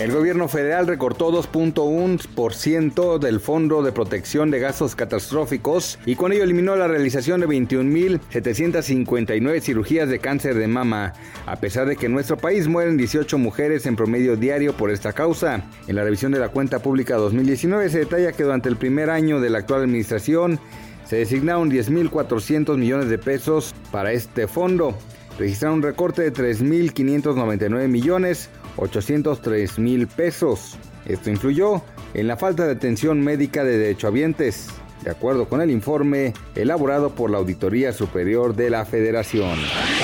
El gobierno federal recortó 2.1% del Fondo de Protección de Gastos Catastróficos y con ello eliminó la realización de 21.759 cirugías de cáncer de mama, a pesar de que en nuestro país mueren 18 mujeres en promedio diario por esta causa. En la revisión de la cuenta pública 2019 se detalla que durante el primer año de la actual administración se designaron 10.400 millones de pesos para este fondo. Registraron un recorte de 3.599 millones 803 mil pesos. Esto influyó en la falta de atención médica de derechohabientes, de acuerdo con el informe elaborado por la Auditoría Superior de la Federación.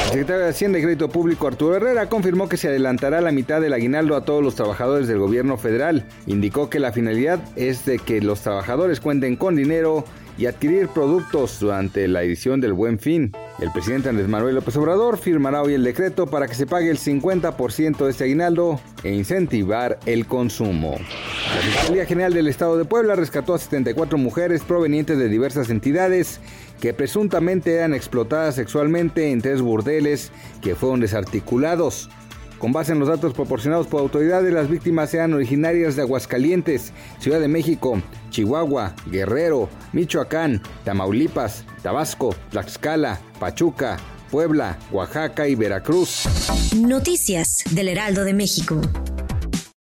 El secretario de Hacienda y Crédito Público Arturo Herrera confirmó que se adelantará la mitad del aguinaldo a todos los trabajadores del gobierno federal. Indicó que la finalidad es de que los trabajadores cuenten con dinero y adquirir productos durante la edición del Buen Fin. El presidente Andrés Manuel López Obrador firmará hoy el decreto para que se pague el 50% de este aguinaldo e incentivar el consumo. La Fiscalía General del Estado de Puebla rescató a 74 mujeres provenientes de diversas entidades que presuntamente eran explotadas sexualmente en tres burdeles que fueron desarticulados. Con base en los datos proporcionados por autoridades, las víctimas eran originarias de Aguascalientes, Ciudad de México, Chihuahua, Guerrero, Michoacán, Tamaulipas, Tabasco, Tlaxcala, Pachuca, Puebla, Oaxaca y Veracruz. Noticias del Heraldo de México.